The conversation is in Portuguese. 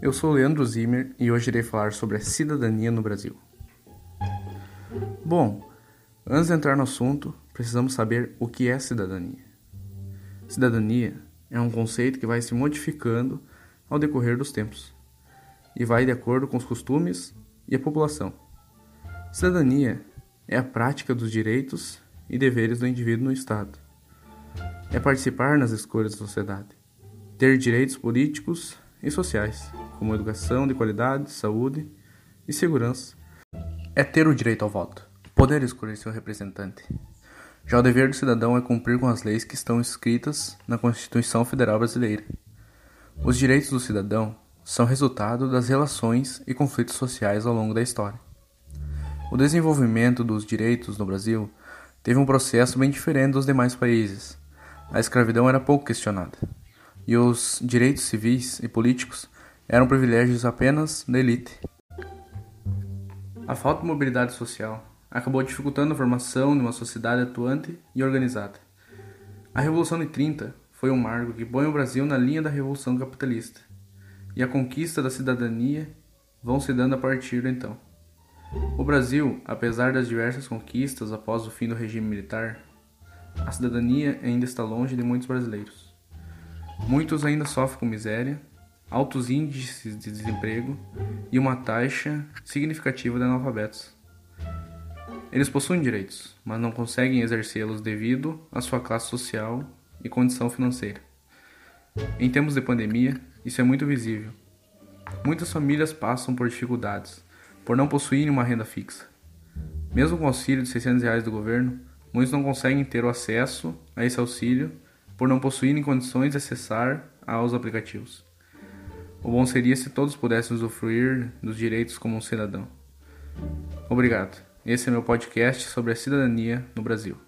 Eu sou Leandro Zimmer e hoje irei falar sobre a cidadania no Brasil. Bom, antes de entrar no assunto, precisamos saber o que é cidadania. Cidadania é um conceito que vai se modificando ao decorrer dos tempos e vai de acordo com os costumes e a população. Cidadania é a prática dos direitos e deveres do indivíduo no Estado. É participar nas escolhas da sociedade, ter direitos políticos e sociais, como educação de qualidade, saúde e segurança. É ter o direito ao voto, poder escolher seu representante. Já o dever do cidadão é cumprir com as leis que estão escritas na Constituição Federal Brasileira. Os direitos do cidadão são resultado das relações e conflitos sociais ao longo da história. O desenvolvimento dos direitos no Brasil teve um processo bem diferente dos demais países. A escravidão era pouco questionada e os direitos civis e políticos eram privilégios apenas da elite. A falta de mobilidade social acabou dificultando a formação de uma sociedade atuante e organizada. A Revolução de 30 foi um marco que põe o Brasil na linha da Revolução Capitalista, e a conquista da cidadania vão se dando a partir de então. O Brasil, apesar das diversas conquistas após o fim do regime militar, a cidadania ainda está longe de muitos brasileiros. Muitos ainda sofrem com miséria, altos índices de desemprego e uma taxa significativa de analfabetos. Eles possuem direitos, mas não conseguem exercê-los devido à sua classe social e condição financeira. Em tempos de pandemia, isso é muito visível. Muitas famílias passam por dificuldades por não possuírem uma renda fixa. Mesmo com o auxílio de 600 reais do governo, muitos não conseguem ter o acesso a esse auxílio por não possuírem condições de acessar aos aplicativos. O bom seria se todos pudessem usufruir dos direitos como um cidadão. Obrigado. Esse é meu podcast sobre a cidadania no Brasil.